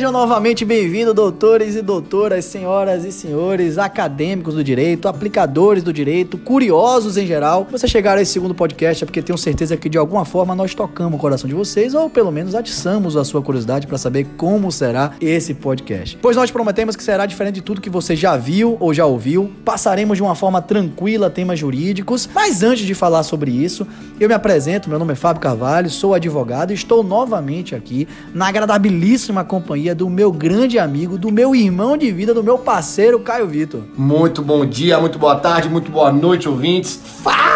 Sejam novamente bem-vindos, doutores e doutoras, senhoras e senhores, acadêmicos do direito, aplicadores do direito, curiosos em geral. Você chegar a esse segundo podcast é porque tenho certeza que de alguma forma nós tocamos o coração de vocês ou pelo menos atiçamos a sua curiosidade para saber como será esse podcast. Pois nós prometemos que será diferente de tudo que você já viu ou já ouviu. Passaremos de uma forma tranquila temas jurídicos, mas antes de falar sobre isso, eu me apresento, meu nome é Fábio Carvalho, sou advogado e estou novamente aqui na agradabilíssima companhia do meu grande amigo, do meu irmão de vida, do meu parceiro Caio Vitor. Muito bom dia, muito boa tarde, muito boa noite, ouvintes. Fala,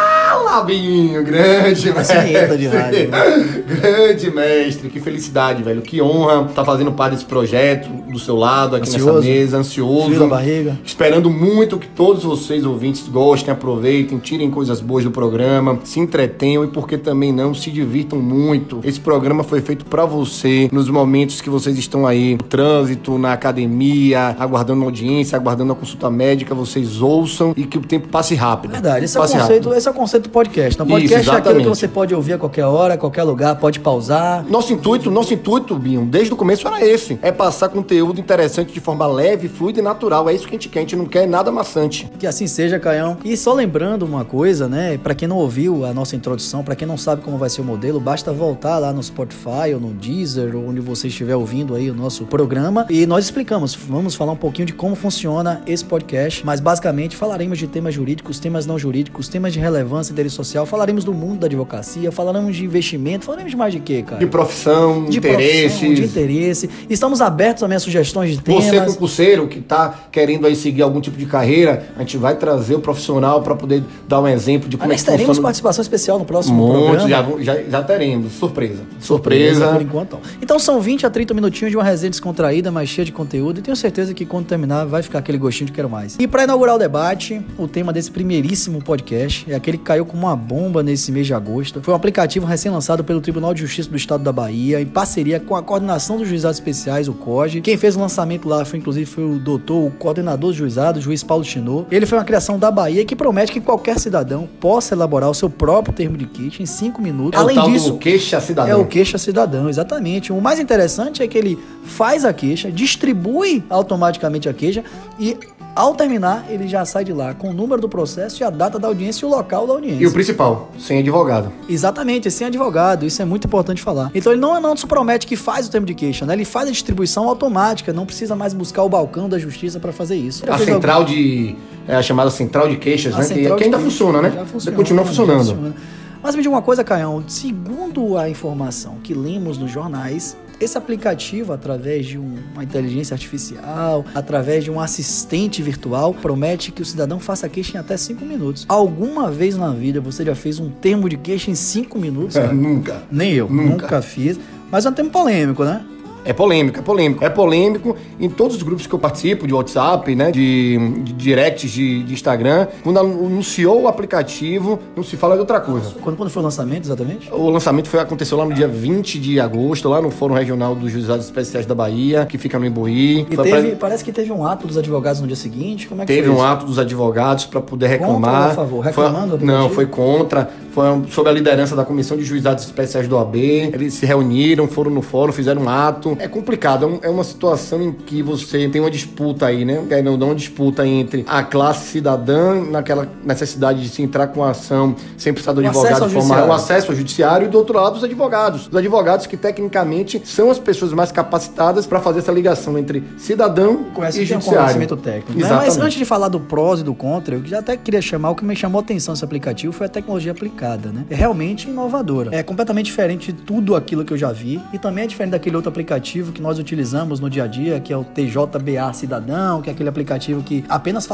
Binho, grande vinheta de rádio, grande mestre, que felicidade, velho. Que honra estar fazendo parte desse projeto do seu lado, aqui Ansioso? nessa mesa, ansioso. Frio barriga. Esperando muito que todos vocês, ouvintes, gostem, aproveitem, tirem coisas boas do programa, se entretenham e, por que também não, se divirtam muito. Esse programa foi feito pra você nos momentos que vocês estão aí no trânsito, na academia, aguardando uma audiência, aguardando a consulta médica, vocês ouçam e que o tempo passe rápido. Verdade, esse é, o passe conceito, rápido. esse é o conceito do podcast. Isso, podcast é aquilo que você pode ouvir a qualquer hora, a qualquer lugar, pode pausar. Nosso intuito, nosso intuito, Binho, desde o começo era esse. É passar conteúdo interessante de forma leve, fluida e natural. É isso que a gente quer. A gente não quer nada maçante. Que assim seja, Caião. E só lembrando uma coisa, né? Pra quem não ouviu a nossa introdução, pra quem não sabe como vai ser o modelo, basta voltar lá no Spotify ou no Deezer, ou onde você estiver ouvindo aí o nosso programa. E nós explicamos, vamos falar um pouquinho de como funciona esse podcast. Mas basicamente falaremos de temas jurídicos, temas não jurídicos, temas de relevância, interesse social, falaremos do mundo da advocacia, falaremos de investimento, falaremos de mais de quê, cara? De profissão, de interesses. profissão, de interesse. Estamos abertos também a sugestões de temas. Você concurseiro que tá querendo aí seguir algum tipo de carreira, a gente vai trazer o profissional para poder dar um exemplo de como Aliás, é que teremos funciona. participação especial no próximo Muitos, programa. já, já, já teremos. Surpresa. Surpresa, Surpresa. por enquanto. Então são 20 a 30 minutinhos de uma resenha descontraída, mas cheia de conteúdo. E tenho certeza que quando terminar vai ficar aquele gostinho de quero mais. E para inaugurar o debate, o tema desse primeiríssimo podcast é aquele que caiu como uma bomba nesse mês de agosto. Foi um aplicativo recém-lançado pelo Tribunal de Justiça do Estado da Bahia, em parceria com a Coordenação dos Juizados Especiais, o COG. Quem fez o lançamento lá foi, inclusive, foi o doutor, o coordenador dos juizados, o juiz Paulo Chinô. Ele foi uma criação da Bahia que promete que qualquer cidadão possa elaborar o seu próprio termo de queixa em 5 minutos. É Além o disso, do queixa cidadão. é o queixa cidadão, exatamente. O mais interessante é que ele faz a queixa, distribui automaticamente a queixa e ao terminar ele já sai de lá com o número do processo e a data da audiência e o local da audiência. E o principal, sem advogado. Exatamente, sem advogado, isso é muito importante falar. Então ele não, não se promete que faz o termo de queixa, né? Ele faz a distribuição automática, não precisa mais buscar o balcão da justiça para fazer isso. Já A central de. É a chamada central de queixas, a né? Que, que ainda queixa funciona, né? Já funciona, Continua funcionando. funciona. Mas me diga uma coisa, Caião. Segundo a informação que lemos nos jornais, esse aplicativo, através de um- uma inteligência artificial, através de um assistente virtual, promete que o cidadão faça queixa em até 5 minutos. Alguma vez na vida você já fez um termo de queixa em 5 minutos? cara? Nunca. Nem eu, Nunca. nunca fiz. Mas é um termo polêmico, né? É polêmico, é polêmico. É polêmico em todos os grupos que eu participo, de WhatsApp, né? De, de directs de, de Instagram. Quando anunciou o aplicativo, não se fala de outra coisa. Quando, quando foi o lançamento, exatamente? O lançamento foi, aconteceu lá no dia 20 de agosto, lá no Fórum Regional dos Juizados Especiais da Bahia, que fica no Imbuí. E Foi teve, pra- parece que teve um ato dos advogados no dia seguinte. Como é que Teve foi um isso? ato dos advogados para poder Contra reclamar. a favor? Foi- Reclamando do não, foi contra. Foi sob a liderança da Comissão de Juizados Especiais do AB. Eles se reuniram, foram no fórum, fizeram um ato. É complicado, é é uma situação em que você tem uma disputa aí, né? Quer não, uma disputa entre a classe cidadã, naquela necessidade de se entrar com a ação sem precisar do O advogado formar judiciário. o acesso ao judiciário, e do outro lado os advogados. Os advogados que tecnicamente são as pessoas mais capacitadas para fazer essa ligação entre cidadão Conhece e tem um judiciário. conhecimento técnico. né? Mas antes de falar do prós e do contra, eu já até queria chamar, o que me chamou a atenção nesse aplicativo foi a tecnologia aplicada, né? É realmente inovadora. É completamente diferente de tudo aquilo que eu já vi e também é diferente daquele outro aplicativo que nós utilizamos no dia a dia, que é o TJBA Cidadão, que é aquele aplicativo que apenas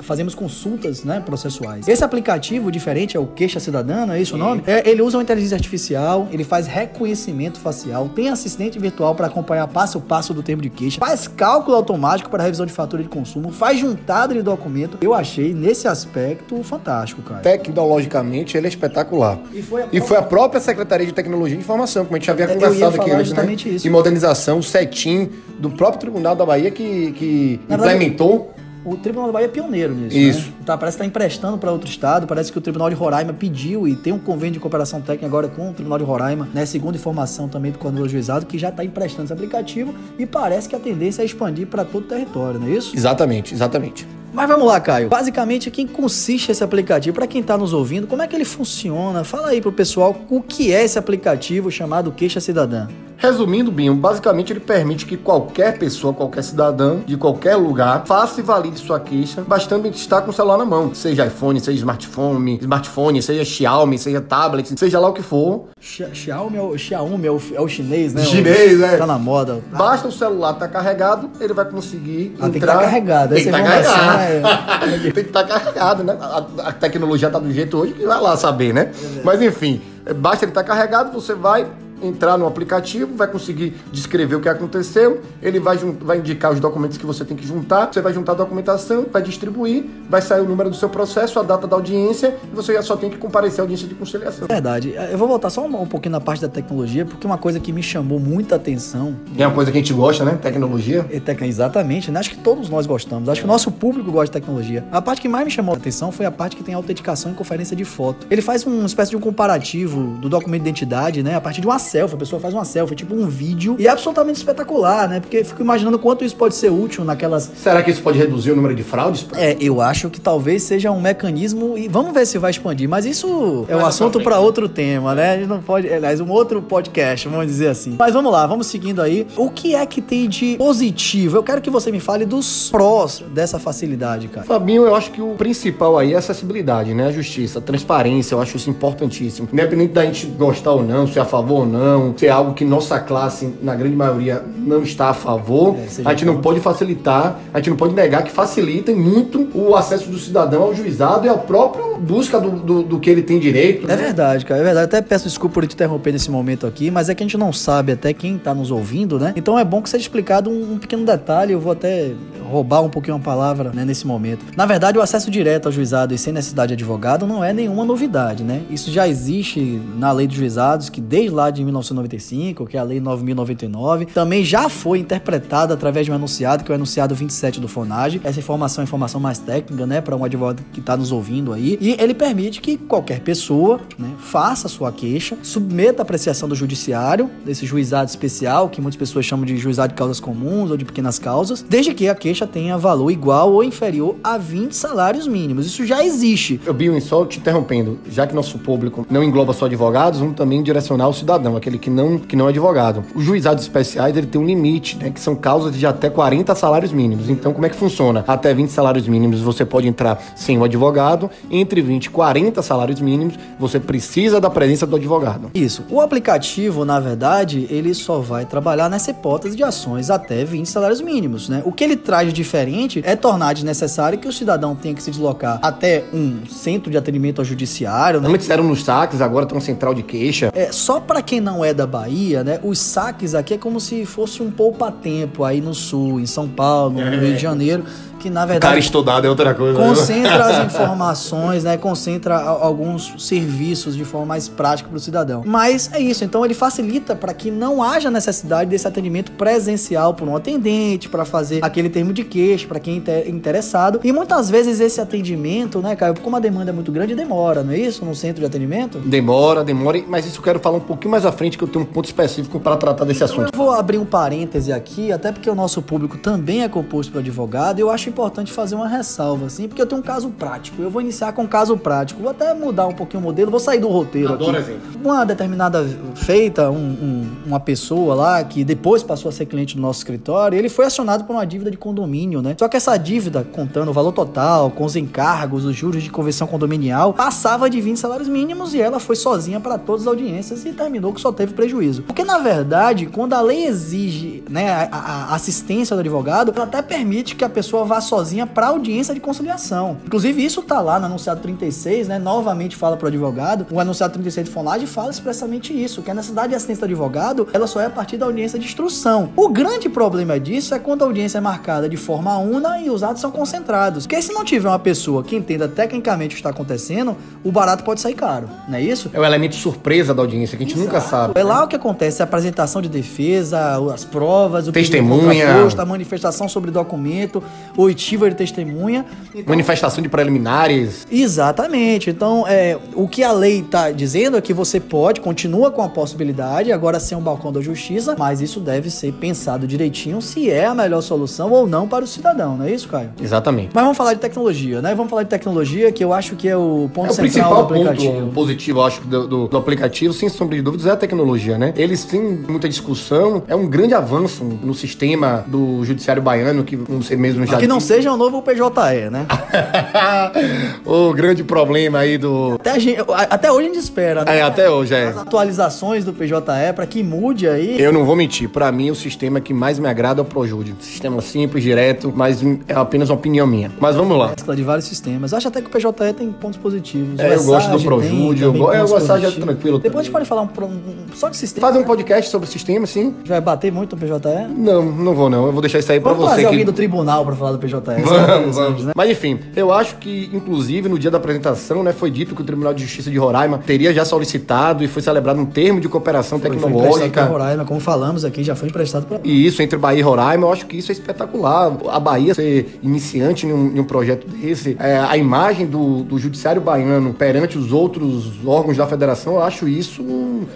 fazemos consultas, né, processuais. Esse aplicativo diferente é o Queixa Cidadã, não é isso o nome? É, ele usa uma inteligência artificial, ele faz reconhecimento facial, tem assistente virtual para acompanhar passo a passo do termo de queixa, faz cálculo automático para revisão de fatura de consumo, faz juntada de documento. Eu achei nesse aspecto fantástico, cara. Tecnologicamente, ele é espetacular. E foi a E foi a própria Secretaria de Tecnologia e Informação, como a gente já havia conversado aqui antes, né? isso. E modernização, o CETIM, do próprio Tribunal da Bahia que, que Na verdade, implementou o Tribunal da Bahia é pioneiro nisso. Isso. Né? Tá, parece que está emprestando para outro estado. Parece que o Tribunal de Roraima pediu e tem um convênio de cooperação técnica agora com o Tribunal de Roraima, né? Segundo informação também do coordenador juizado, que já está emprestando esse aplicativo e parece que a tendência é expandir para todo o território, não é isso? Exatamente, exatamente. Mas vamos lá, Caio. Basicamente, quem consiste esse aplicativo? Para quem está nos ouvindo, como é que ele funciona? Fala aí pro pessoal o que é esse aplicativo chamado Queixa Cidadã. Resumindo, Binho, basicamente ele permite que qualquer pessoa, qualquer cidadão, de qualquer lugar, faça e valide sua queixa, bastando estar com o celular na mão. Seja iPhone, seja smartphone, smartphone, seja Xiaomi, seja tablet, seja lá o que for. Xiaomi é o, Xiaomi é o, é o chinês, né? Chinês, é. Tá na moda. Basta o celular estar tá carregado, ele vai conseguir ah, entrar... Tem que estar tá carregado. Tem que estar tá carregado. É... tem que estar tá carregado, né? A, a, tecnologia tá do jeito hoje que vai lá saber, né? É Mas enfim, basta ele estar tá carregado, você vai entrar no aplicativo, vai conseguir descrever o que aconteceu, ele vai, vai indicar os documentos que você tem que juntar, você vai juntar a documentação, vai distribuir, vai sair o número do seu processo, a data da audiência, e você já só tem que comparecer à audiência de conciliação. Verdade. Eu vou voltar só um, um pouquinho na parte da tecnologia, porque uma coisa que me chamou muita atenção. É uma coisa que a gente gosta, né? Tecnologia. É, tec... Exatamente, né? Acho que todos nós gostamos. Acho que o nosso público gosta de tecnologia. A parte que mais me chamou a atenção foi a parte que tem autenticação e conferência de foto. Ele faz uma espécie de um comparativo do documento de identidade, né? A partir de uma selfie, a pessoa faz uma selfie, tipo um vídeo, e é absolutamente espetacular, né? Porque fico imaginando quanto isso pode ser útil naquelas. Será que isso pode reduzir o número de fraudes? É, eu acho que talvez seja um mecanismo, e vamos ver se vai expandir, mas isso é um assunto para outro tema, né? A gente não pode. Aliás, um outro podcast, vamos dizer assim. Mas vamos lá, vamos seguindo aí. O que é que tem de positivo? Eu quero que você me fale dos prós dessa facilidade, cara. Fabinho, eu acho que o principal aí é a acessibilidade, né? A justiça, a transparência, eu acho isso importantíssimo. Independente da gente gostar ou não, se é a favor ou não, se é algo que nossa classe, na grande maioria, não está a favor, é, a gente não pode facilitar, a gente não pode negar que facilitem muito o acesso do cidadão ao juizado e ao próprio busca do, do, do que ele tem direito. É né? verdade, cara, é verdade. Até peço desculpa por te interromper nesse momento aqui, mas é que a gente não sabe até quem está nos ouvindo, né? Então é bom que seja explicado um, um pequeno detalhe, eu vou até roubar um pouquinho a palavra né, nesse momento. Na verdade, o acesso direto ao juizado e sem necessidade de advogado não é nenhuma novidade, né? Isso já existe na lei dos juizados, que desde lá de 1995, que é a lei 9099, também já foi interpretada através de um enunciado, que é o enunciado 27 do FONAGE. Essa informação é informação mais técnica, né, para um advogado que está nos ouvindo aí. E ele permite que qualquer pessoa, né, faça sua queixa, submeta a apreciação do judiciário, desse juizado especial, que muitas pessoas chamam de juizado de causas comuns ou de pequenas causas, desde que a queixa tenha valor igual ou inferior a 20 salários mínimos. Isso já existe. Eu, Bill, só te interrompendo, já que nosso público não engloba só advogados, vamos também direcionar o cidadão, aquele que não, que não é advogado. Os juizados especiais, ele tem um limite, né, que são causas de até 40 salários mínimos. Então, como é que funciona? Até 20 salários mínimos você pode entrar sem o advogado, entre 20 e 40 salários mínimos, você precisa da presença do advogado. Isso. O aplicativo, na verdade, ele só vai trabalhar nessa hipótese de ações até 20 salários mínimos, né? O que ele traz diferente é tornar desnecessário que o cidadão tenha que se deslocar até um centro de atendimento ao judiciário. Né? Antes eram nos saques, agora tem uma central de queixa. É, só para quem não é da Bahia, né? Os saques aqui é como se fosse um poupa-tempo aí no sul, em São Paulo, no Rio de Janeiro que na verdade. Cara estudado é outra coisa. Né? Concentra as informações, né? Concentra alguns serviços de forma mais prática para o cidadão. Mas é isso. Então ele facilita para que não haja necessidade desse atendimento presencial por um atendente para fazer aquele termo de queixa para quem é interessado. E muitas vezes esse atendimento, né, Caio, como a demanda é muito grande, demora, não é isso? No centro de atendimento? Demora, demora. Mas isso eu quero falar um pouquinho mais à frente que eu tenho um ponto específico para tratar desse assunto. Eu vou abrir um parêntese aqui, até porque o nosso público também é composto por advogado. Eu acho importante fazer uma ressalva, assim, porque eu tenho um caso prático. Eu vou iniciar com um caso prático. Vou até mudar um pouquinho o modelo, vou sair do roteiro Adoro aqui. Exemplo. Uma determinada feita, um, um, uma pessoa lá que depois passou a ser cliente do nosso escritório, ele foi acionado por uma dívida de condomínio, né? Só que essa dívida, contando o valor total, com os encargos, os juros de convenção condominial, passava de 20 salários mínimos e ela foi sozinha para todas as audiências e terminou que só teve prejuízo. Porque, na verdade, quando a lei exige né, a, a assistência do advogado, ela até permite que a pessoa vá sozinha para audiência de conciliação. Inclusive, isso tá lá no anunciado 36, né? Novamente fala pro advogado. O anunciado 36 de Fonage fala expressamente isso, que a necessidade de assistência do advogado, ela só é a partir da audiência de instrução. O grande problema disso é quando a audiência é marcada de forma una e os atos são concentrados. Porque se não tiver uma pessoa que entenda tecnicamente o que está acontecendo, o barato pode sair caro, não é isso? É o elemento surpresa da audiência, que a gente Exato. nunca sabe. É lá o que acontece, a apresentação de defesa, as provas, o testemunha, a manifestação sobre documento, oitiva de testemunha. Então, manifestação de preliminares. Exatamente. Então, é, o que a lei está dizendo é que você pode, continua com a possibilidade, agora sem um balcão da justiça, mas isso deve ser pensado direitinho se é a melhor solução ou não para o cidadão, não é isso, Caio? Exatamente. Mas vamos falar de tecnologia, né? Vamos falar de tecnologia, que eu acho que é o ponto é o central principal do aplicativo. ponto positivo, acho, do, do, do, aplicativo, sem sombra de dúvidas, é tecnologia, né? Eles têm muita discussão, é um grande avanço no sistema do judiciário baiano, que você mesmo já... Que não seja o um novo PJE, né? o grande problema aí do... Até, gente, até hoje a gente espera, né? É, até hoje, é. As atualizações do PJE para que mude aí... Eu não vou mentir, para mim o sistema que mais me agrada é o ProJude. Sistema simples, direto, mas é apenas uma opinião minha. Mas vamos lá. Mescla de vários sistemas. Acho até que o PJE tem pontos positivos. É, eu gosto do ProJude, eu, go eu gosto de tranquilo. Depois a gente pode falar um, um, só de sistema. Fazer um podcast sobre o sistema, sim. A gente vai bater muito no PJE? Não, não vou não. Eu vou deixar isso aí para você. Vamos trazer que... alguém do tribunal para falar do PJE. Vamos, vamos. Né? Mas enfim, eu acho que, inclusive, no dia da apresentação, né, foi dito que o Tribunal de Justiça de Roraima teria já solicitado e foi celebrado um termo de cooperação foi, tecnológica. Foi Roraima, como falamos aqui, já foi emprestado para. E isso entre Bahia e Roraima, eu acho que isso é espetacular. A Bahia ser iniciante em um, em um projeto desse, é, a imagem do, do judiciário baiano perante os outros órgãos da federação, eu acho isso,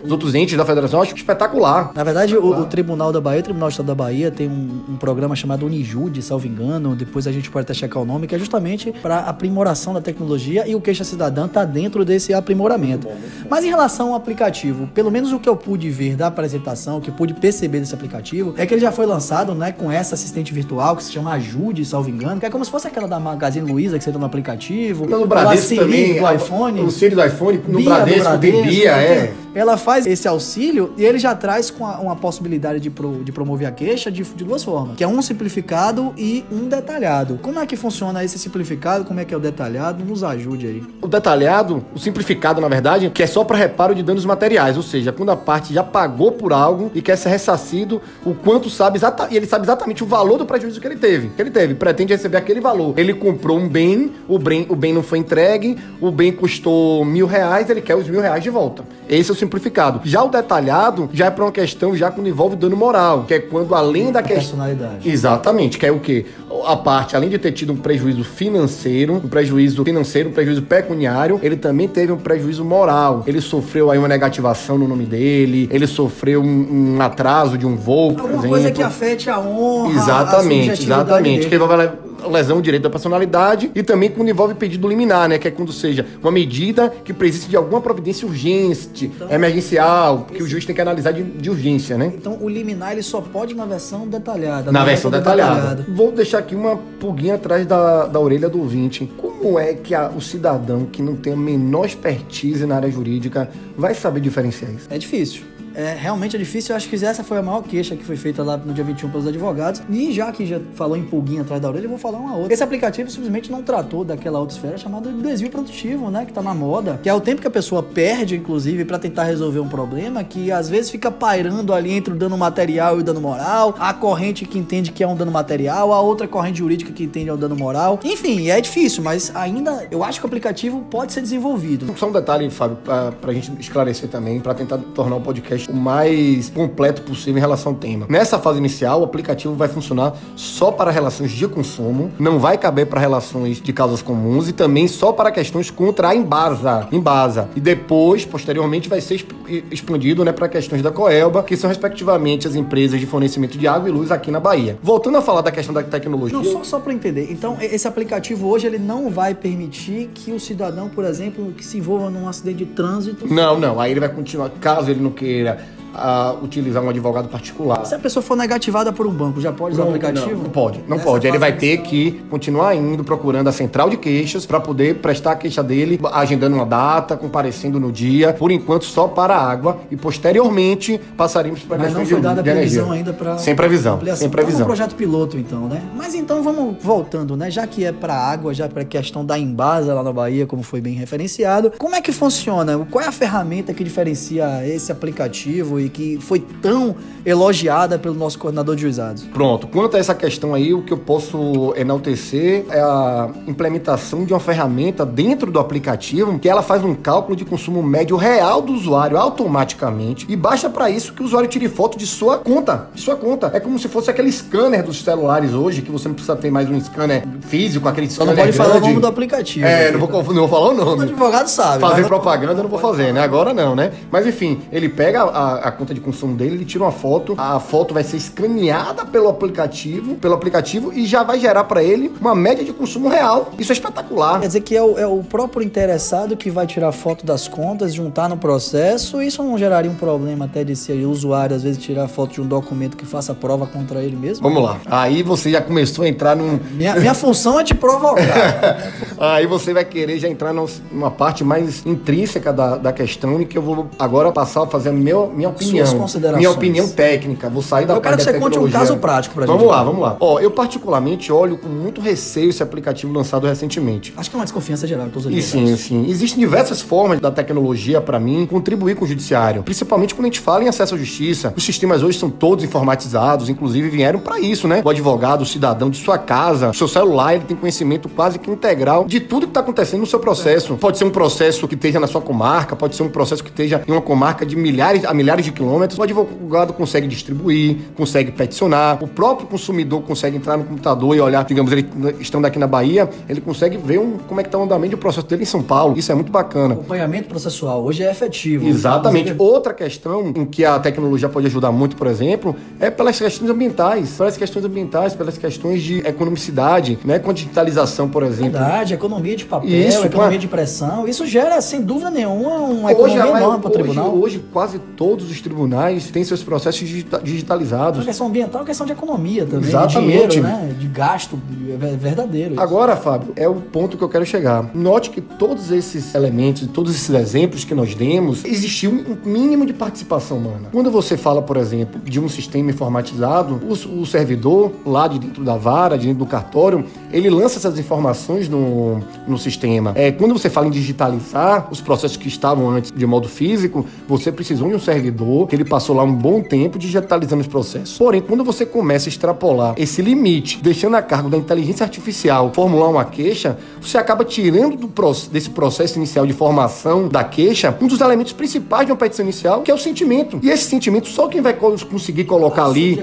os outros entes da federação, eu acho espetacular. Na verdade, o, o, Tribunal da Bahia, o Tribunal do Estado da Bahia, tem um, um programa chamado Unijude, salvo engano, depois a gente pode até checar o nome, que é justamente para aprimoração da tecnologia e o Queixa Cidadã está dentro desse aprimoramento. Mas em relação ao aplicativo, pelo menos o que eu pude ver da apresentação, o que eu pude perceber desse aplicativo, é que ele já foi lançado né, com essa assistente virtual que se chama Ajude, salvo engano, que é como se fosse aquela da Magazine Luiza que você tá no aplicativo. No Bradesco Siri, também. Do iPhone. O Siri do iPhone, no Bia Bradesco, Bradesco tem Bia, é. Ela faz esse auxílio e ele já traz com a, uma possibilidade de, pro, de promover a queixa de, de duas formas, que é um simplificado e um detalhado. Como é que funciona esse simplificado? Como é que é o detalhado? Nos ajude aí. O detalhado, o simplificado, na verdade, que é só para reparo de danos materiais, ou seja, quando a parte já pagou por algo e quer ser ressarcido, o quanto sabe exatamente, ele sabe exatamente o valor do prejuízo que ele teve. Que ele teve, pretende receber aquele valor. Ele comprou um bem, o bem, o bem não foi entregue, o bem custou mil reais, ele quer os mil reais de volta. Esse é o simplificado. Já o detalhado já é para uma questão já quando envolve dano moral, que é quando além da questão personalidade. Exatamente, que é o que a parte além de ter tido um prejuízo financeiro, um prejuízo financeiro, um prejuízo pecuniário, ele também teve um prejuízo moral. Ele sofreu aí uma negativação no nome dele, ele sofreu um, um atraso de um voo, por Alguma exemplo. coisa que afete a honra, exatamente, a exatamente. Dele. Que vai lesão de direito da personalidade e também quando envolve pedido liminar, né? Que é quando seja uma medida que precise de alguma providência urgente, então, emergencial, que o juiz tem que analisar de, de, urgência, né? Então o liminar ele só pode na versão detalhada. Na versão detalhada. detalhada. Vou deixar aqui uma pulguinha atrás da, da orelha do ouvinte. Como é que a, o cidadão que não tem a menor expertise na área jurídica vai saber diferenciar isso? É difícil é, realmente é difícil. Eu acho que essa foi a maior queixa que foi feita lá no dia 21 pelos advogados. E já que já falou em pulguinha atrás da orelha, eu vou falar uma outra. Esse aplicativo simplesmente não tratou daquela outra esfera chamada desvio produtivo, né? Que tá na moda. Que é o tempo que a pessoa perde, inclusive, para tentar resolver um problema que às vezes fica pairando ali entre o dano material e o dano moral. A corrente que entende que é um dano material, a outra corrente jurídica que entende é um dano moral. Enfim, é difícil, mas ainda eu acho que o aplicativo pode ser desenvolvido. Só um detalhe, Fábio, pra, pra gente esclarecer também, para tentar tornar o podcast o mais completo possível em relação ao tema. Nessa fase inicial, o aplicativo vai funcionar só para relações de consumo, não vai caber para relações de causas comuns e também só para questões contra a Embasa. Embasa. E depois, posteriormente, vai ser expandido né, para questões da Coelba, que são respectivamente as empresas de fornecimento de água e luz aqui na Bahia. Voltando a falar da questão da tecnologia. Não, só, só para entender. Então, esse aplicativo hoje ele não vai permitir que o cidadão, por exemplo, que se envolva num acidente de trânsito. Não, não. Aí ele vai continuar, caso ele não queira a utilizar um advogado particular. Se a pessoa for negativada por um banco, já pode usar o aplicativo? Não, não pode, não pode. Ele vai ter que continuar indo procurando a central de queixas para poder prestar a queixa dele, agendando uma data, comparecendo no dia, por enquanto só para a água e posteriormente passaremos para a Mas não foi de, dada de previsão energia. ainda para Sem previsão, ampliação. sem previsão. Então, é um projeto piloto então, né? Mas então vamos voltando, né? Já que é para água, já para a questão da Embasa lá na Bahia, como foi bem referenciado, como é que funciona? Qual é a ferramenta que diferencia esse aplicativo e que foi tão elogiada pelo nosso coordenador de juizados. Pronto. Quanto a essa questão aí, o que eu posso enaltecer é a implementação de uma ferramenta dentro do aplicativo que ela faz um cálculo de consumo médio real do usuário automaticamente e baixa para isso que o usuário tire foto de sua conta, de sua conta. É como se fosse aquele scanner dos celulares hoje, que você não precisa ter mais um scanner físico, aquele Só scanner não pode falar o grande. nome do aplicativo. É, né? não vou, não vou falar o O nome. advogado sabe. Fazer mas- propaganda eu não vou fazer, né? Agora não, né? Mas enfim, ele pega a, a conta de consumo dele, ele tira uma foto, a foto vai ser escaneada pelo aplicativo, pelo aplicativo e já vai gerar pra ele uma média de consumo real. Isso é espetacular. Quer dizer que é o, é o próprio interessado que vai tirar foto das contas, juntar no processo. Isso não geraria um problema até de se o usuário às vezes tirar foto de um documento que faça prova contra ele mesmo? Vamos lá. Aí você já começou a entrar num. Minha, minha função é te provocar. Aí você vai querer já entrar num- numa parte mais intrínseca da, da questão e que eu vou agora passar a fazer a meu, minha opinião. Suas considerações. Minha opinião técnica. Vou sair da Eu quero parte que da você conte um caso prático pra vamos gente lá, aqui. vamos lá. Ó, eu particularmente olho com muito receio esse aplicativo lançado recentemente. Acho que é uma desconfiança geral todos os E sim, sim. Existem diversas formas da tecnologia, para mim, contribuir com o judiciário. Principalmente quando a gente fala em acesso à justiça. Os sistemas hoje são todos informatizados, inclusive vieram para isso, né? O advogado, o cidadão de sua casa, o seu celular, ele tem conhecimento quase que integral de tudo que está acontecendo no seu processo. Pode ser um processo que esteja na sua comarca, pode ser um processo que esteja em uma comarca de milhares a milhares de quilômetros. O advogado consegue distribuir, consegue peticionar. O próprio consumidor consegue entrar no computador e olhar, digamos, ele estando aqui na Bahia, ele consegue ver um, como é que está o andamento do processo dele em São Paulo. Isso é muito bacana. Acompanhamento processual hoje é efetivo. Exatamente. Outra questão em que a tecnologia pode ajudar muito, por exemplo, é pelas questões ambientais. Pelas questões ambientais, pelas questões de economicidade, né? Com digitalização, por exemplo. Verdade, economia de papel, Isso, economia a- de pressão. Isso gera, sem dúvida nenhuma, uma Hoje, economia enorme para o tribunal. hoje, quase todos os tribunais têm seus processos A digitalizados. questão ambiental é questão de economia também, Exatamente. de dinheiro, né? De gasto é verdadeiro. isso. Agora, Fábio, é o ponto que eu quero chegar. Note que todos esses elementos, todos esses exemplos que nós demos, existiu um mínimo de participação humana. Quando você fala, por exemplo, de um sistema informatizado, o, o servidor lá de dentro da vara, de dentro do cartório, ele lança essas informações no, no sistema. É, quando você fala em digitalizar os processos que estavam antes de modo físico, você precisou de um servidor que ele passou lá um bom tempo digitalizando os processos. Porém, quando você começa a extrapolar esse limite, deixando a cargo da inteligência artificial formular uma queixa, você acaba tirando do desse processo inicial de formação da queixa um dos elementos principais de uma petição inicial, que é o sentimento. E esse sentimento, só quem vai co- conseguir colocar A ali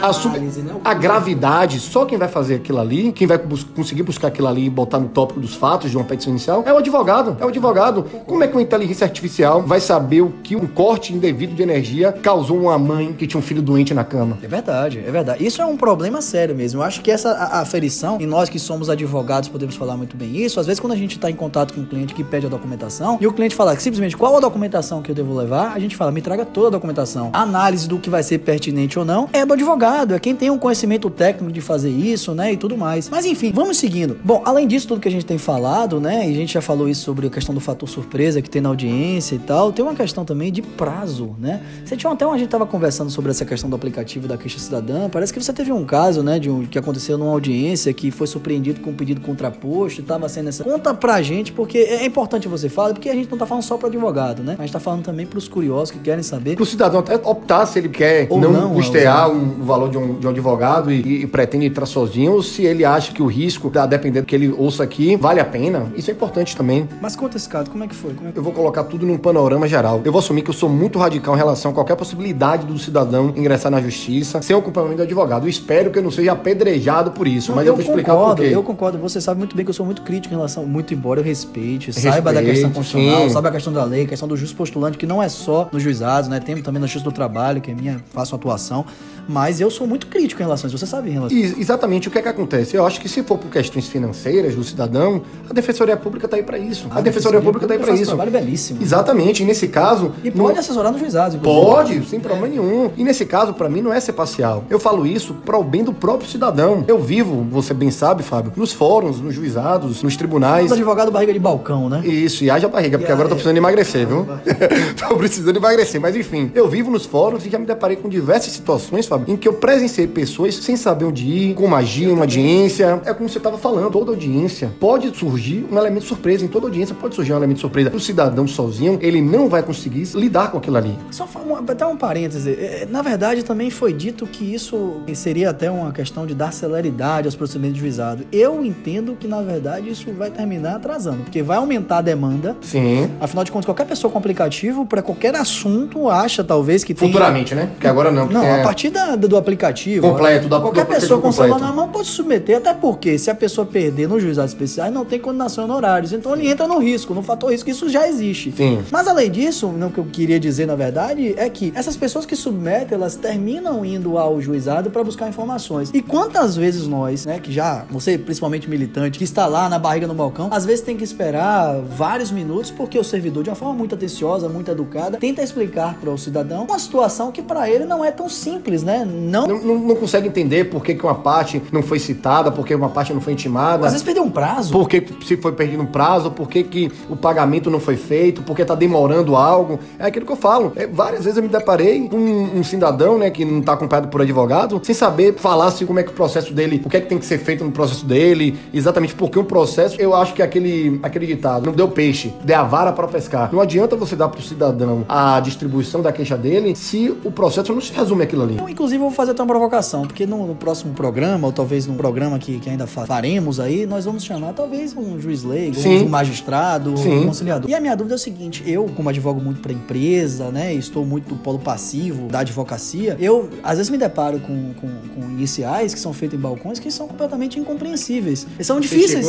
a análise, né? A gravidade, só quem vai fazer aquilo ali, quem vai bus- conseguir buscar aquilo ali e botar no tópico dos fatos de uma petição inicial, é o advogado. É o advogado. Como é que uma inteligência artificial vai saber o que um corte indevido de energia causou uma mãe que tinha um filho doente na cama? É verdade, é verdade. Isso é um problema sério mesmo. Eu acho que essa aferição, e nós que somos advogados podemos falar muito bem isso, às vezes quando a gente está em contato com um cliente que pede a documentação, e o cliente fala simplesmente qual a documentação que eu devo levar, a gente fala, me traga toda a documentação. A análise do que vai ser pertinente ou não é do advogado, é quem tem um conhecimento técnico de fazer isso, né, e tudo mais. Mas enfim, vamos seguindo. Bom, além disso tudo que a gente tem falado, né, e a gente já falou isso sobre a questão do fator surpresa que tem na audiência e tal, tem uma questão também de prazo, né? Você tinha até uma, a gente tava conversando sobre essa questão do aplicativo da queixa cidadã, parece que você teve um caso, né, de um que aconteceu numa audiência que foi surpreendido com um pedido contraposto e tava sendo essa. Conta pra gente, porque é importante você falar, porque a gente não tá falando só pro advogado, né? A gente tá falando também pros curiosos que querem saber. Para o cidadão até optar se ele quer Ou não, não, custear um, o valor de um, de um advogado e, e pretende entrar sozinho, ou se ele acha que o risco, a depender do que ele ouça aqui, vale a pena. Isso é importante também. Mas conta esse caso, como é que foi? Como é que... Eu vou colocar tudo num panorama geral. Eu vou assumir que eu sou muito radical em relação a qualquer possibilidade do cidadão ingressar na justiça sem o acompanhamento do advogado. Eu espero que eu não seja apedrejado por isso, mas eu, vou explicar concordo, por quê. Eu concordo, você sabe muito bem que eu sou muito crítico em relação, muito embora eu respeite, saiba da Respeite, questão constitucional, sim. saiba a questão da lei, a questão do justo postulante, que não é só nos juizados, né? Tem também na justiça do trabalho, que é minha, faço atuação, mas eu sou muito crítico em relação a isso, você sabe em relação E, exatamente o que é que acontece? Eu acho que se for por questões financeiras do cidadão, a Defensoria Pública está aí para isso. a Defensoria Pública está aí para faz um isso. trabalho belíssimo. Exatamente. E nesse caso. E não- pode assessorar nos juizados, inclusive. Pode, sem problema nenhum. E nesse caso, pra mim, não é ser parcial. Eu falo isso para o bem do próprio cidadão. Eu vivo, você bem sabe, Fábio, nos fóruns, nos juizados, nos tribunais. Os advogados barriga de balcão, né? Isso, e haja barriga, porque E agora eu tô precisando emagrecer, viu? tô precisando emagrecer, mas enfim, eu vivo nos fóruns e já me deparei com diversas situações, Fábio, Fábio, em que eu presenciei pessoas sem saber onde ir, com magia, uma audiência. É como você estava falando, toda audiência pode surgir um elemento surpresa. Em toda audiência pode surgir um elemento surpresa. O cidadão sozinho, ele não vai conseguir lidar com aquilo ali. Só até um parêntese. É, na verdade, também foi dito que isso seria até uma questão de dar celeridade aos procedimentos de juizado. Eu entendo que, na verdade, isso vai terminar atrasando, porque vai aumentar a demanda. Sim. Afinal de contas, qualquer pessoa com aplicativo, para qualquer assunto, acha talvez que tem. Futuramente, né? Porque agora não. Não, é... a partir da, do aplicativo. Completo, da Qualquer pessoa com celular na mão pode submeter, até porque se a pessoa perder no juizado especiais, não tem condenação em honorários. Então ele entra no risco, no fator risco, isso já existe. Sim. Mas além disso, o que eu queria dizer, na verdade, é que essas pessoas que submetem, elas terminam indo ao juizado para buscar informações. E quantas vezes nós, né, que já, você principalmente militante, que está lá na barriga no balcão, às vezes tem que esperar vários minutos porque o servidor, de uma forma muito atenciosa, muito educada, tenta explicar para o cidadão uma situação que para ele não é tão simples, né? Não... Não, não, não consegue entender por que, que uma parte não foi citada, por que uma parte não foi intimada. Às vezes perdeu um prazo. Por que se foi perdido um prazo, por que, que o pagamento não foi feito, por que tá demorando algo. É aquilo que eu falo. É, várias vezes eu me deparei com um, um cidadão, né, que não tá acompanhado por advogado, sem saber falar se como é que o processo dele, o que é que tem que ser feito no processo dele, exatamente porque um processo, eu acho que é aquele, aquele ditado, não deu peixe, deu a vara para pescar. Não adianta você dar pro cidadão a distribuição da queixa dele se o processo não se resume aquilo ali. Inclusive, eu vou fazer até uma provocação, porque no, no próximo programa, ou talvez num programa que, que ainda faremos aí, nós vamos chamar talvez um juiz leigo, Sim. um magistrado, Sim. um conciliador. E a minha dúvida é o seguinte: eu, como advogo muito para empresa, né, estou muito no polo passivo da advocacia, eu às vezes me deparo com, com, com iniciais que são feitos em balcões que são completamente incompreensíveis. Eles são Você difíceis,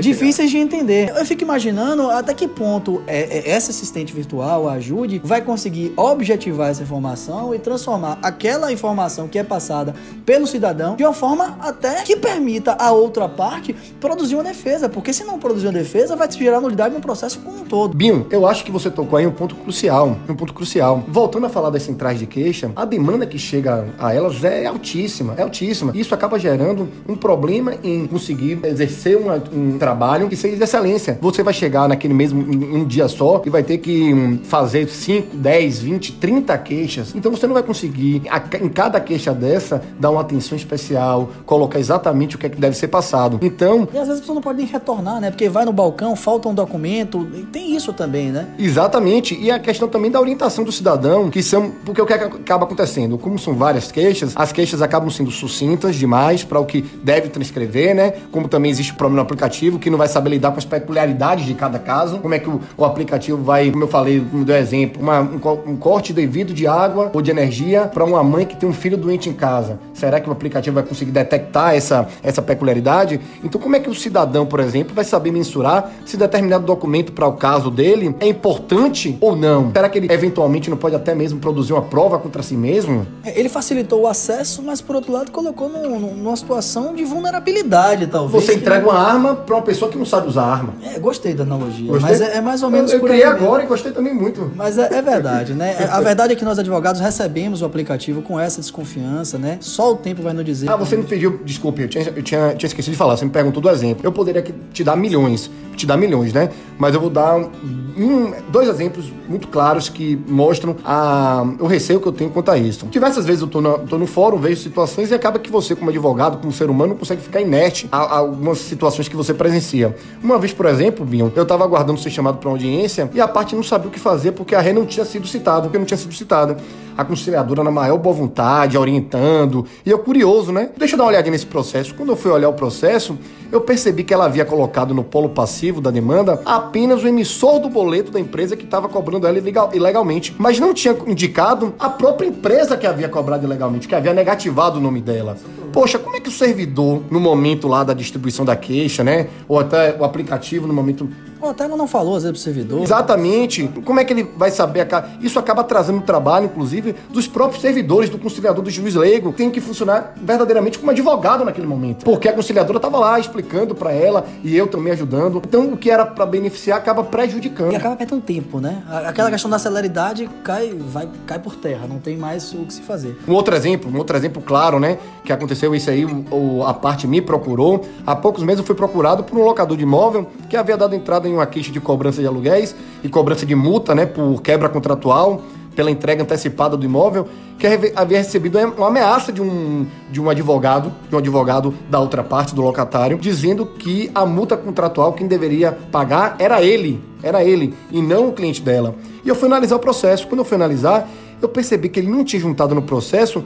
difíceis chegar. de entender. Eu fico imaginando até que ponto é, é, essa assistente virtual, a ajude, vai conseguir objetivar essa informação e transformar aquela informação que é passada pelo cidadão de uma forma até que permita a outra parte produzir uma defesa, porque se não produzir uma defesa, vai gerar nulidade no processo como um todo. Binho, eu acho que você tocou aí um ponto crucial, um ponto crucial. Voltando a falar das centrais de queixa, a demanda que chega a elas é altíssima, é altíssima. Isso acaba gerando um problema em conseguir exercer uma, um trabalho que seja de excelência. Você vai chegar naquele mesmo um, um dia só e vai ter que um, fazer 5, 10, 20, 30 queixas. Então você não vai conseguir, a, em cada queixa dessa, dar uma atenção especial, colocar exatamente o que é que deve ser passado. Então. E às vezes a pessoa não pode nem retornar, né? Porque vai no balcão, falta um documento. Tem isso também, né? Exatamente. E a questão também da orientação do cidadão, que são. Porque o que acaba acontecendo? Como são várias queixas, as queixas acabam sendo sucintas demais para o que deve transcrever, né? Como também existe problema no aplicativo, que não vai saber lidar com as peculiaridades de cada caso. Como é que o, o aplicativo vai, como eu falei, como deu exemplo, uma, um, um, corte devido de água ou de energia para uma mãe que tem um filho doente em casa. Será que o aplicativo vai conseguir detectar essa, essa peculiaridade? Então, como é que o cidadão, por exemplo, vai saber mensurar se determinado documento para o caso dele é importante ou não? Será que ele eventualmente não pode até mesmo produzir uma prova contra si mesmo? Ele facilitou o acesso, mas por outro lado colocou no, no, numa situação de vulnerabilidade, talvez. Você entrega não... uma arma para uma pessoa que não sabe usar arma. É, gostei da analogia. Gostei? Mas é, é, mais ou menos eu, eu por. Eu agora e gostei também muito. Mas é, é verdade, né? A verdade é que nós advogados recebemos o aplicativo com essa desconfiança, né? Só o tempo vai nos dizer. Ah, você me pediu, desculpe, eu tinha, eu tinha, tinha esquecido de falar, você me perguntou do exemplo. Eu poderia te dar milhões, te dar milhões, né? Mas eu vou dar um, dois exemplos muito claros que mostram a, o receio que eu tenho quanto a isso. Diversas vezes eu tô, na, tô no fórum, vejo situações e acaba que você, como advogado, como ser humano, não consegue ficar inerte a, a algumas situações que você presencia. Uma vez, por exemplo, Binho, eu tava aguardando ser chamado para uma audiência e a parte não sabia o que fazer porque a ré não tinha sido citada, porque não tinha sido citada. A conciliadora na maior boa vontade, orientando, e eu curioso, né? Deixa eu dar uma olhadinha nesse processo. Quando eu fui olhar o processo, eu percebi que ela havia colocado no polo passivo da demanda apenas o emissor do boleto da empresa que estava cobrando ela ilegalmente, mas não tinha indicado a própria empresa que havia cobrado ilegalmente, que havia negativado o nome dela. Poxa, como é que o servidor, no momento lá da distribuição da queixa, né? Ou até o aplicativo, no momento até ela não falou, às vezes, pro servidor. Exatamente. Como é que ele vai saber? Isso acaba trazendo trabalho, inclusive, dos próprios servidores, do conciliador, do juiz leigo. Tem que funcionar verdadeiramente como advogado naquele momento. Porque a conciliadora estava lá explicando para ela e eu também ajudando. Então, o que era para beneficiar acaba prejudicando. E acaba perdendo tempo, né? Aquela questão da celeridade cai, vai, cai por terra. Não tem mais o que se fazer. Um outro exemplo, um outro exemplo claro, né? Que aconteceu isso aí, o, a parte me procurou. Há poucos meses eu fui procurado por um locador de imóvel que havia dado entrada em uma queixa de cobrança de aluguéis e cobrança de multa, né, por quebra contratual pela entrega antecipada do imóvel, que havia recebido uma ameaça de um, de um advogado, de um advogado da outra parte, do locatário, dizendo que a multa contratual quem deveria pagar era ele, era ele, e não o cliente dela. E eu fui analisar o processo. Quando eu fui analisar, eu percebi que ele não tinha juntado no processo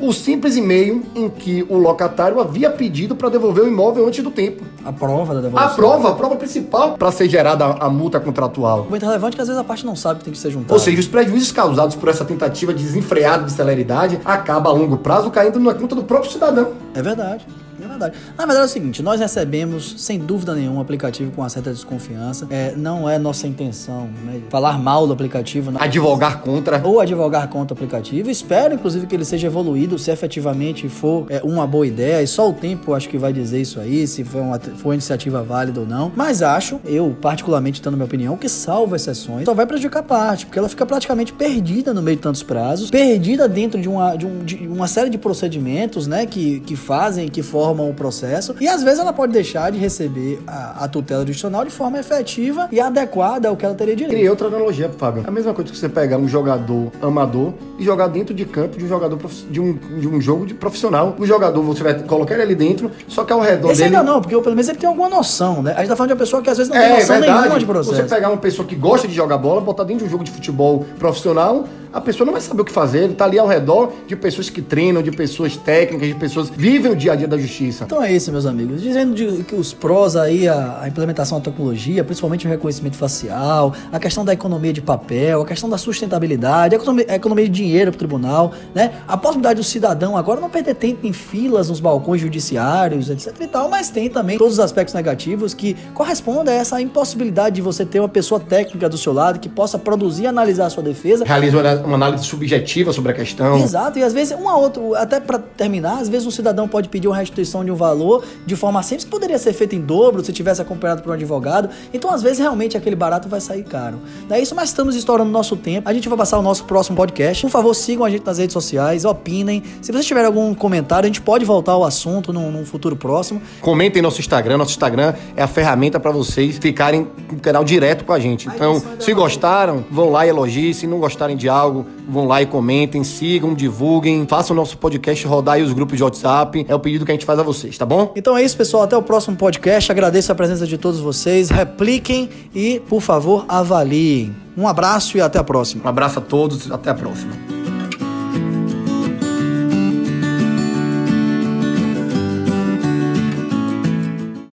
o simples e-mail em que o locatário havia pedido para devolver o imóvel antes do tempo. A prova da devolução. A prova, a prova principal para ser gerada a, a, multa contratual. Muito relevante que às vezes a parte não sabe que tem que ser juntado. Ou seja, os prejuízos causados por essa tentativa desenfreada de celeridade acaba a longo prazo caindo na conta do próprio cidadão. É verdade. Verdade. Na verdade é o seguinte, nós recebemos, sem dúvida nenhuma, um aplicativo com uma certa desconfiança. É, não é nossa intenção né, falar mal do aplicativo. Não. Advogar contra. Ou advogar contra o aplicativo. Espero, inclusive, que ele seja evoluído, se efetivamente for é, uma boa ideia. E só o tempo acho que vai dizer isso aí, se foi uma, foi uma iniciativa válida ou não. Mas acho, eu particularmente dando minha opinião, que salva exceções só vai prejudicar a parte, porque ela fica praticamente perdida no meio de tantos prazos, perdida dentro de uma, de, um, de uma série de procedimentos, né, que, que fazem, que formam o processo e às vezes ela pode deixar de receber a, a tutela judicial de forma efetiva e adequada ao que ela teria direito. Criei outra analogia, Fábio. A mesma coisa que você pegar um jogador amador e jogar dentro de campo de um jogador de um, de um jogo de profissional. O jogador, você vai colocar ele ali dentro, só que ao redor Esse dele... ainda não, porque pelo menos ele tem alguma noção, né? A gente tá falando de uma pessoa que às vezes não é, tem noção verdade. nenhuma de processo. Você pegar uma pessoa que gosta de jogar bola, botar dentro de um jogo de futebol profissional, a pessoa não vai saber o que fazer. Ele tá ali ao redor de pessoas que treinam, de pessoas técnicas, de pessoas que vivem o dia a dia da justiça. Então é isso, meus amigos. Dizendo de, que os prós aí, a, a, implementação da tecnologia, principalmente o reconhecimento facial, a questão da economia de papel, a questão da sustentabilidade, a economia, a economia de dinheiro para o tribunal, né? A possibilidade do cidadão agora não perder tempo em filas nos balcões judiciários, etc e tal, mas tem também todos os aspectos negativos que correspondem a essa impossibilidade de você ter uma pessoa técnica do seu lado que possa produzir e analisar a sua defesa. Realiza uma análise subjetiva sobre a questão. Exato, e às vezes um a outro, até para terminar, às vezes um cidadão pode pedir uma restituição de um valor de forma simples que poderia ser feita em dobro se tivesse acompanhado por um advogado. Então, às vezes, realmente aquele barato vai sair caro. Não é isso, mas estamos estourando nosso tempo. A gente vai passar o nosso próximo podcast. Por favor, sigam a gente nas redes sociais, opinem. Se vocês tiverem algum comentário, a gente pode voltar ao assunto num, num futuro próximo. Comentem nosso Instagram. Nosso Instagram é a ferramenta para vocês ficarem no canal direto com a gente. Então, se gostaram, vão lá e elogiem. Se não gostarem de algo, vão lá e comentem, sigam, divulguem, façam o nosso podcast rodar aí os grupos de WhatsApp. É o pedido que a gente faz a vocês, tá bom? Então é isso, pessoal. Até o próximo podcast. Agradeço a presença de todos vocês. Repliquem e, por favor, avaliem. Um abraço e até a próxima. Um abraço a todos, até a próxima.